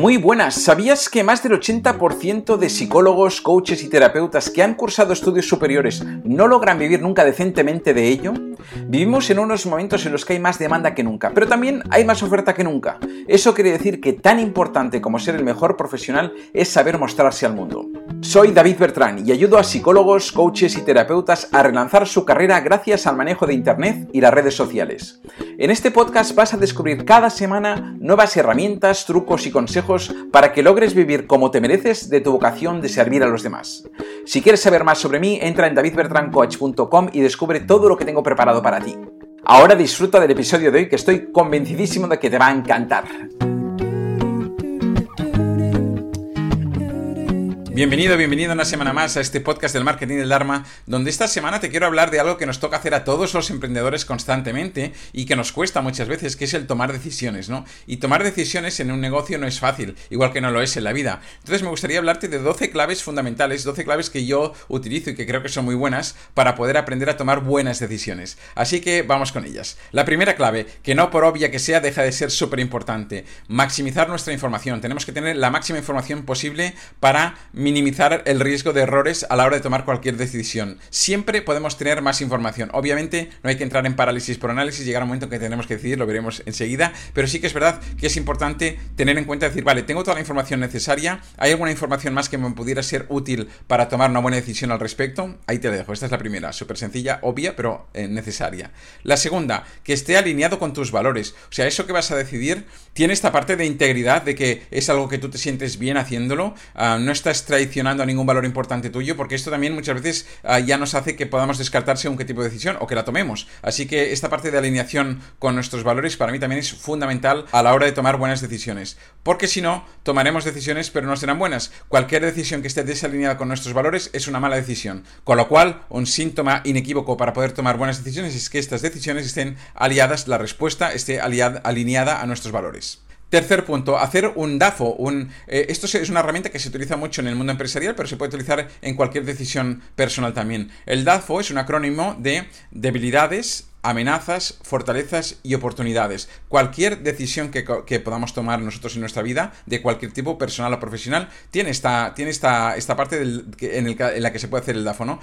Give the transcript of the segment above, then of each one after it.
Muy buenas, ¿sabías que más del 80% de psicólogos, coaches y terapeutas que han cursado estudios superiores no logran vivir nunca decentemente de ello? Vivimos en unos momentos en los que hay más demanda que nunca, pero también hay más oferta que nunca. Eso quiere decir que tan importante como ser el mejor profesional es saber mostrarse al mundo. Soy David Bertrán y ayudo a psicólogos, coaches y terapeutas a relanzar su carrera gracias al manejo de Internet y las redes sociales. En este podcast vas a descubrir cada semana nuevas herramientas, trucos y consejos para que logres vivir como te mereces de tu vocación de servir a los demás. Si quieres saber más sobre mí, entra en davidbertrancoach.com y descubre todo lo que tengo preparado para ti. Ahora disfruta del episodio de hoy que estoy convencidísimo de que te va a encantar. Bienvenido, bienvenido una semana más a este podcast del marketing del Dharma, donde esta semana te quiero hablar de algo que nos toca hacer a todos los emprendedores constantemente y que nos cuesta muchas veces, que es el tomar decisiones, ¿no? Y tomar decisiones en un negocio no es fácil, igual que no lo es en la vida. Entonces me gustaría hablarte de 12 claves fundamentales, 12 claves que yo utilizo y que creo que son muy buenas para poder aprender a tomar buenas decisiones. Así que vamos con ellas. La primera clave, que no por obvia que sea, deja de ser súper importante, maximizar nuestra información. Tenemos que tener la máxima información posible para minimizar el riesgo de errores a la hora de tomar cualquier decisión. Siempre podemos tener más información. Obviamente no hay que entrar en parálisis por análisis, llegar a un momento en que tenemos que decidir, lo veremos enseguida, pero sí que es verdad que es importante tener en cuenta decir, vale, tengo toda la información necesaria, ¿hay alguna información más que me pudiera ser útil para tomar una buena decisión al respecto? Ahí te dejo, esta es la primera, súper sencilla, obvia, pero eh, necesaria. La segunda, que esté alineado con tus valores, o sea, eso que vas a decidir tiene esta parte de integridad, de que es algo que tú te sientes bien haciéndolo, uh, no estás traicionando a ningún valor importante tuyo, porque esto también muchas veces uh, ya nos hace que podamos descartar según qué tipo de decisión o que la tomemos. Así que esta parte de alineación con nuestros valores para mí también es fundamental a la hora de tomar buenas decisiones, porque si no, tomaremos decisiones pero no serán buenas. Cualquier decisión que esté desalineada con nuestros valores es una mala decisión, con lo cual un síntoma inequívoco para poder tomar buenas decisiones es que estas decisiones estén aliadas, la respuesta esté aliada, alineada a nuestros valores. Tercer punto, hacer un DAFO. Un, eh, esto es una herramienta que se utiliza mucho en el mundo empresarial, pero se puede utilizar en cualquier decisión personal también. El DAFO es un acrónimo de debilidades, amenazas, fortalezas y oportunidades. Cualquier decisión que, podamos tomar nosotros en nuestra vida, de cualquier tipo, personal o profesional, tiene esta, tiene esta, esta parte en, la que se puede hacer el DAFO, ¿no?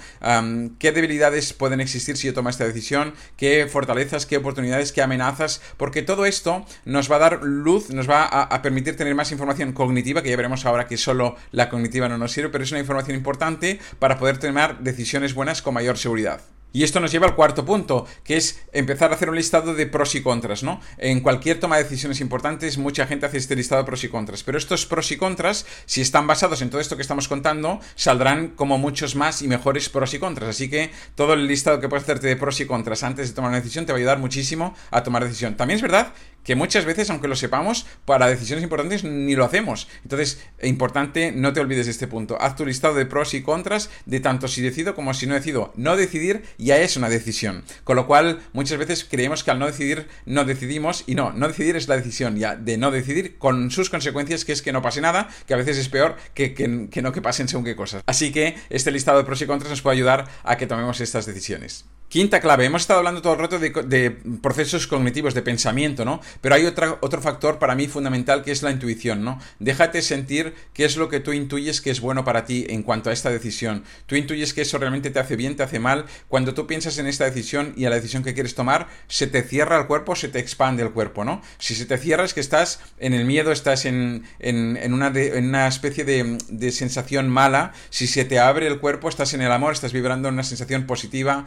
¿Qué debilidades pueden existir si yo tomo esta decisión? ¿Qué fortalezas, qué oportunidades, qué amenazas? Porque todo esto nos va a dar luz, nos va a permitir tener más información cognitiva, que ya veremos ahora que solo la cognitiva no nos sirve, pero es una información importante para poder tomar decisiones buenas con mayor seguridad. Y esto nos lleva al cuarto punto, que es empezar a hacer un listado de pros y contras, ¿no? En cualquier toma de decisiones importantes, mucha gente hace este listado de pros y contras, pero estos pros y contras, si están basados en todo esto que estamos contando, saldrán como muchos más y mejores pros y contras. Así que todo el listado que puedes hacerte de pros y contras antes de tomar una decisión te va a ayudar muchísimo a tomar decisión. También es verdad que muchas veces, aunque lo sepamos, para decisiones importantes ni lo hacemos. Entonces, importante, no te olvides de este punto. Haz tu listado de pros y contras de tanto si decido como si no decido. No decidir ya es una decisión. Con lo cual, muchas veces creemos que al no decidir, no decidimos. Y no, no decidir es la decisión ya de no decidir con sus consecuencias, que es que no pase nada, que a veces es peor que, que, que no que pasen según qué cosas. Así que este listado de pros y contras nos puede ayudar a que tomemos estas decisiones. Quinta clave, hemos estado hablando todo el rato de, procesos cognitivos, de pensamiento, ¿no? Pero hay otra, otro factor para mí fundamental que es la intuición, ¿no? Déjate sentir qué es lo que tú intuyes que es bueno para ti en cuanto a esta decisión. Tú intuyes que eso realmente te hace bien, te hace mal. Cuando tú piensas en esta decisión y a la decisión que quieres tomar, se te cierra el cuerpo, se te expande el cuerpo, ¿no? Si se te cierra es que estás en el miedo, estás en, en, una, en una, especie de, de, sensación mala. Si se te abre el cuerpo, estás en el amor, estás vibrando en una sensación positiva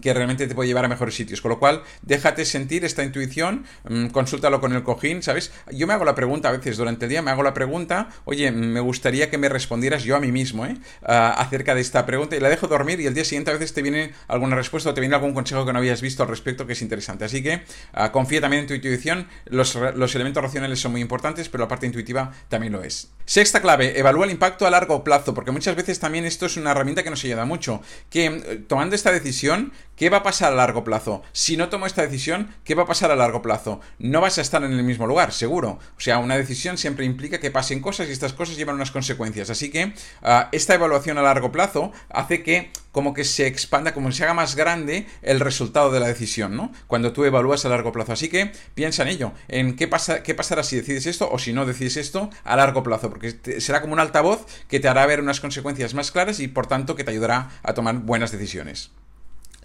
que realmente te puede llevar a mejores sitios. Con lo cual, déjate sentir esta intuición, mm, consúltalo con el cojín, ¿sabes? Yo me hago la pregunta a veces durante el día, me hago la pregunta, oye, me gustaría que me respondieras yo a mí mismo, ¿eh? acerca de esta pregunta y la dejo dormir y el día siguiente a veces te viene alguna respuesta o te viene algún consejo que no habías visto al respecto que es interesante. Así que uh, confía también en tu intuición, los, los elementos racionales son muy importantes, pero la parte intuitiva también lo es. Sexta clave, evalúa el impacto a largo plazo, porque muchas veces también esto es una herramienta que nos ayuda mucho. Que eh, tomando esta decisión, ¿qué va a pasar a largo plazo? Si no tomo esta decisión, ¿qué va a pasar a largo plazo? No vas a estar en el mismo lugar, seguro. O sea, una decisión siempre implica que pasen cosas y estas cosas llevan unas consecuencias. Así que ah, esta evaluación a largo plazo hace que como que se expanda, como se haga más grande el resultado de la decisión, ¿no? Cuando tú evalúas a largo plazo. Así que piensa en ello, en qué, pasa, qué pasará si decides esto o si no decides esto a largo plazo, porque será como un altavoz que te hará ver unas consecuencias más claras y por tanto que te ayudará a tomar buenas decisiones.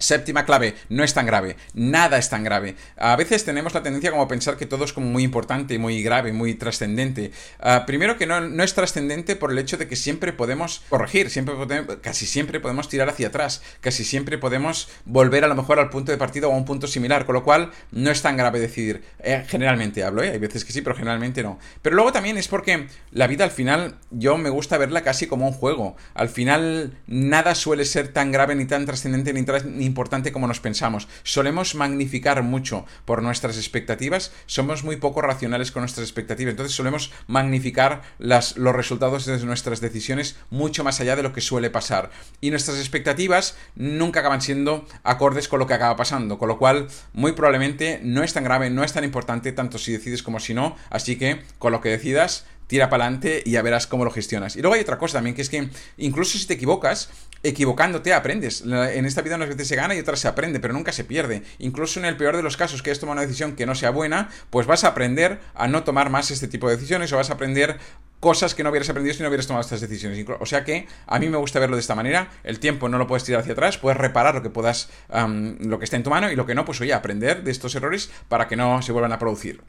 Séptima clave, no es tan grave, nada es tan grave. A veces tenemos la tendencia como a pensar que todo es como muy importante, muy grave, muy trascendente. Ah, primero que no, no es trascendente por el hecho de que siempre podemos corregir, siempre casi siempre podemos tirar hacia atrás, casi siempre podemos volver a lo mejor al punto de partida o a un punto similar, con lo cual no es tan grave decidir. Eh, generalmente hablo, ¿eh? hay veces que sí, pero generalmente no. Pero luego también es porque la vida al final yo me gusta verla casi como un juego. Al final nada suele ser tan grave ni tan trascendente ni, ni importante como nos pensamos. Solemos magnificar mucho por nuestras expectativas, somos muy poco racionales con nuestras expectativas, entonces solemos magnificar las, los resultados de nuestras decisiones mucho más allá de lo que suele pasar. Y nuestras expectativas nunca acaban siendo acordes con lo que acaba pasando, con lo cual muy probablemente no es tan grave, no es tan importante tanto si decides como si no, así que con lo que decidas tira para adelante y ya verás cómo lo gestionas. Y luego hay otra cosa también, que es que incluso si te equivocas, equivocándote aprendes. En esta vida unas veces se gana y otras se aprende, pero nunca se pierde. Incluso en el peor de los casos, que es tomar una decisión que no sea buena, pues vas a aprender a no tomar más este tipo de decisiones o vas a aprender cosas que no hubieras aprendido si no hubieras tomado estas decisiones. O sea que a mí me gusta verlo de esta manera. El tiempo no lo puedes tirar hacia atrás, puedes reparar lo que puedas, lo que está en tu mano y lo que no, pues oye, aprender de estos errores para que no se vuelvan a producir.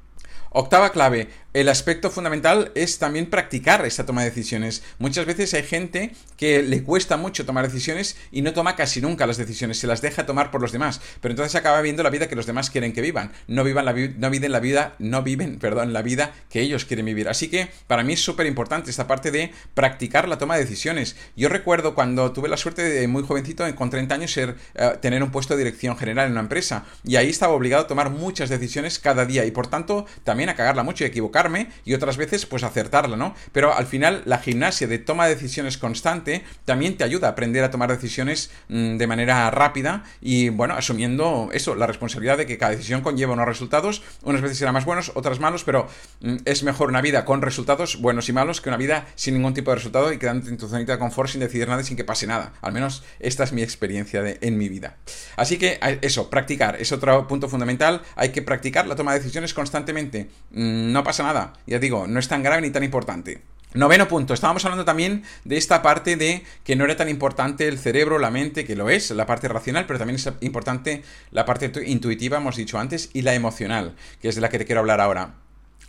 Octava clave, el aspecto fundamental es también practicar esta toma de decisiones. Muchas veces hay gente que le cuesta mucho tomar decisiones y no toma casi nunca las decisiones, se las deja tomar por los demás, pero entonces acaba viendo la vida que los demás quieren que vivan, no vivan la, no viven la vida, no viven, perdón, la vida que ellos quieren vivir. Así que para mí es súper importante esta parte de practicar la toma de decisiones. Yo recuerdo cuando tuve la suerte de muy jovencito, con 30 años, ser, eh, tener un puesto de dirección general en una empresa y ahí estaba obligado a tomar muchas decisiones cada día y por tanto también a cagarla mucho y equivocar y otras veces pues acertarla, ¿no? Pero al final la gimnasia de toma de decisiones constante también te ayuda a aprender a tomar decisiones mm, de manera rápida y bueno, asumiendo eso, la responsabilidad de que cada decisión conlleva unos resultados, unas veces serán más buenos, otras malos, pero mm, es mejor una vida con resultados buenos y malos que una vida sin ningún tipo de resultado y quedando en tu zonita de confort sin decidir nada y sin que pase nada. Al menos esta es mi experiencia de, en mi vida. Así que eso, practicar es otro punto fundamental. Hay que practicar la toma de decisiones constantemente. Mm, no pasa nada ya digo, no es tan grave ni tan importante. Noveno punto, estábamos hablando también de esta parte de que no era tan importante el cerebro, la mente, que lo es, la parte racional, pero también es importante la parte intuitiva, hemos dicho antes, y la emocional, que es de la que te quiero hablar ahora.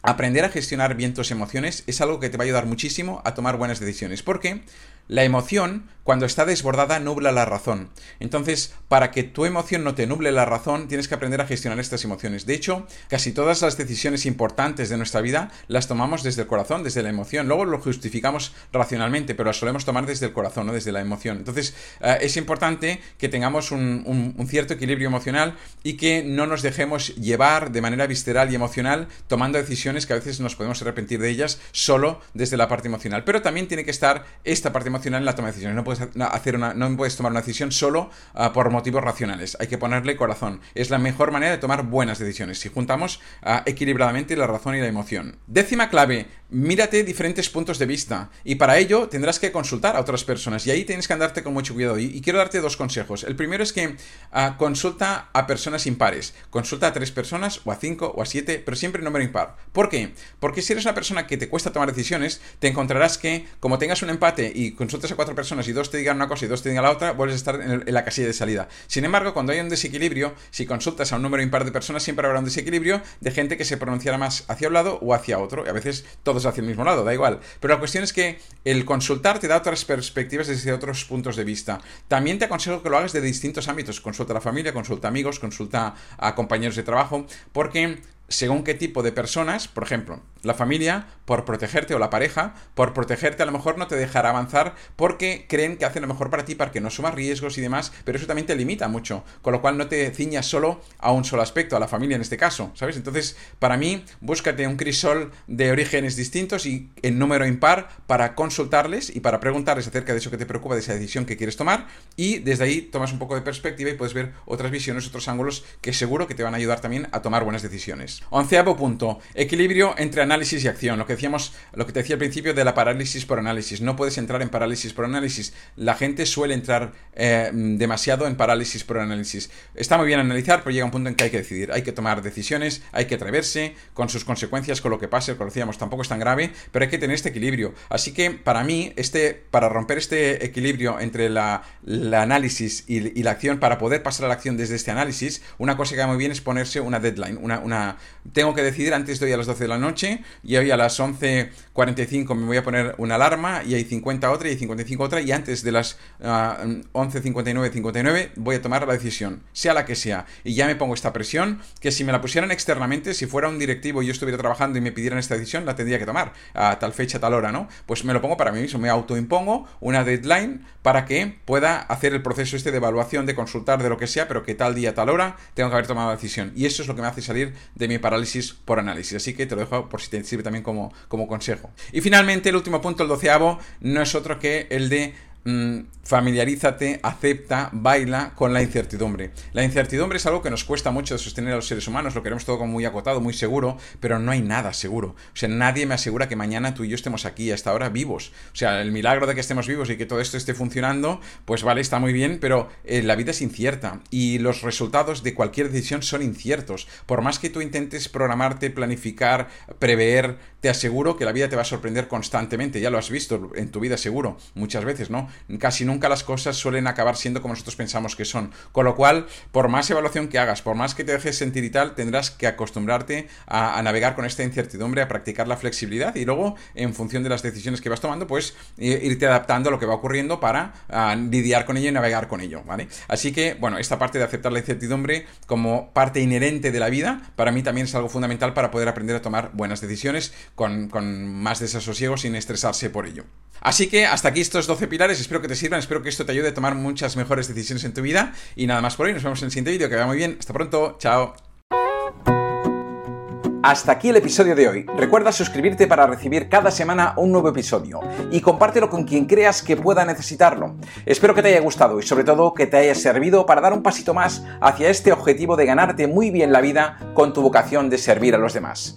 Aprender a gestionar bien tus emociones es algo que te va a ayudar muchísimo a tomar buenas decisiones, porque la emoción, cuando está desbordada, nubla la razón. Entonces, para que tu emoción no te nuble la razón, tienes que aprender a gestionar estas emociones. De hecho, casi todas las decisiones importantes de nuestra vida las tomamos desde el corazón, desde la emoción. Luego lo justificamos racionalmente, pero las solemos tomar desde el corazón, no desde la emoción. Entonces, eh, es importante que tengamos un, cierto equilibrio emocional y que no nos dejemos llevar de manera visceral y emocional tomando decisiones que a veces nos podemos arrepentir de ellas solo desde la parte emocional. Pero también tiene que estar esta parte emocional en la toma de decisiones. Hacer una, no puedes tomar una decisión solo ah, por motivos racionales. Hay que ponerle corazón. Es la mejor manera de tomar buenas decisiones. Si juntamos uh, equilibradamente la razón y la emoción. Décima clave. Mírate diferentes puntos de vista. Y para ello tendrás que consultar a otras personas. Y ahí tienes que andarte con mucho cuidado. Y, quiero darte dos consejos. El primero es que ah, consulta a personas impares. Consulta a tres personas o a cinco o a siete, pero siempre número impar. ¿Por qué? Porque si eres una persona que te cuesta tomar decisiones, te encontrarás que como tengas un empate y consultas a cuatro personas y dos te digan una cosa y dos te digan la otra, vuelves a estar en, la casilla de salida. Sin embargo, cuando hay un desequilibrio, si consultas a un número impar de personas, siempre habrá un desequilibrio de gente que se pronunciará más hacia un lado o hacia otro. Y a veces todos hacia el mismo lado, da igual. Pero la cuestión es que el consultar te da otras perspectivas desde otros puntos de vista. También te aconsejo que lo hagas de distintos ámbitos. Consulta a la familia, consulta a amigos, consulta a compañeros de trabajo, porque según qué tipo de personas, por ejemplo, La familia, por protegerte, o la pareja, por protegerte, a lo mejor no te dejará avanzar porque creen que hacen lo mejor para ti para que no sumas riesgos y demás, pero eso también te limita mucho, con lo cual no te ciñas solo a un solo aspecto, a la familia en este caso, ¿sabes? Entonces, para mí, búscate un crisol de orígenes distintos y en número impar para consultarles y para preguntarles acerca de eso que te preocupa, de esa decisión que quieres tomar, y desde ahí tomas un poco de perspectiva y puedes ver otras visiones, otros ángulos que seguro que te van a ayudar también a tomar buenas decisiones. Onceavo punto, equilibrio entre análisis y acción. Lo que decíamos, lo que te decía al principio de la parálisis por análisis. No puedes entrar en parálisis por análisis. La gente suele entrar eh, demasiado en parálisis por análisis. Está muy bien analizar, pero llega un punto en que hay que decidir. Hay que tomar decisiones, hay que atreverse con sus consecuencias, con lo que pase, como decíamos, tampoco es tan grave, pero hay que tener este equilibrio. Así que para mí, este, para romper este equilibrio entre la, análisis y, la acción, para poder pasar a la acción desde este análisis, una cosa que va muy bien es ponerse una deadline. Una, una, tengo que decidir antes de hoy a las 12 de la noche y hoy a las 11.45 me voy a poner una alarma y hay 50 otra y hay 55 otra y antes de las 11.59, ah, 59 voy a tomar la decisión, sea la que sea. Y ya me pongo esta presión que si me la pusieran externamente, si fuera un directivo y yo estuviera trabajando y me pidieran esta decisión, la tendría que tomar a tal fecha, tal hora, ¿no? Pues me lo pongo para mí mismo, me autoimpongo una deadline para que pueda hacer el proceso este de evaluación, de consultar, de lo que sea, pero que tal día, tal hora, tengo que haber tomado la decisión. Y eso es lo que me hace salir de mi parálisis por análisis. Así que te lo dejo por si te sirve también como, como consejo. Y finalmente, el último punto, el doceavo, no es otro que el de mm, familiarízate, acepta, baila con la incertidumbre. La incertidumbre es algo que nos cuesta mucho sostener a los seres humanos, lo queremos todo como muy acotado, muy seguro, pero no hay nada seguro. O sea, nadie me asegura que mañana tú y yo estemos aquí a esta hora vivos. O sea, el milagro de que estemos vivos y que todo esto esté funcionando, pues vale, está muy bien, pero eh, la vida es incierta y los resultados de cualquier decisión son inciertos. Por más que tú intentes programarte, planificar, prever, te aseguro que la vida te va a sorprender constantemente. Ya lo has visto en tu vida seguro, muchas veces, ¿no? Casi nunca las cosas suelen acabar siendo como nosotros pensamos que son. Con lo cual, por más evaluación que hagas, por más que te dejes sentir y tal, tendrás que acostumbrarte a, navegar con esta incertidumbre, a practicar la flexibilidad y luego, en función de las decisiones que vas tomando, pues irte adaptando a lo que va ocurriendo para lidiar con ello y navegar con ello, ¿vale? Así que, bueno, esta parte de aceptar la incertidumbre como parte inherente de la vida, para mí también es algo fundamental para poder aprender a tomar buenas decisiones con, con más desasosiego sin estresarse por ello. Así que hasta aquí estos 12 pilares, espero que te sirvan, espero que esto te ayude a tomar muchas mejores decisiones en tu vida y nada más por hoy, nos vemos en el siguiente vídeo, que vaya muy bien, hasta pronto, chao. Hasta aquí el episodio de hoy. Recuerda suscribirte para recibir cada semana un nuevo episodio y compártelo con quien creas que pueda necesitarlo. Espero que te haya gustado y sobre todo que te haya servido para dar un pasito más hacia este objetivo de ganarte muy bien la vida con tu vocación de servir a los demás.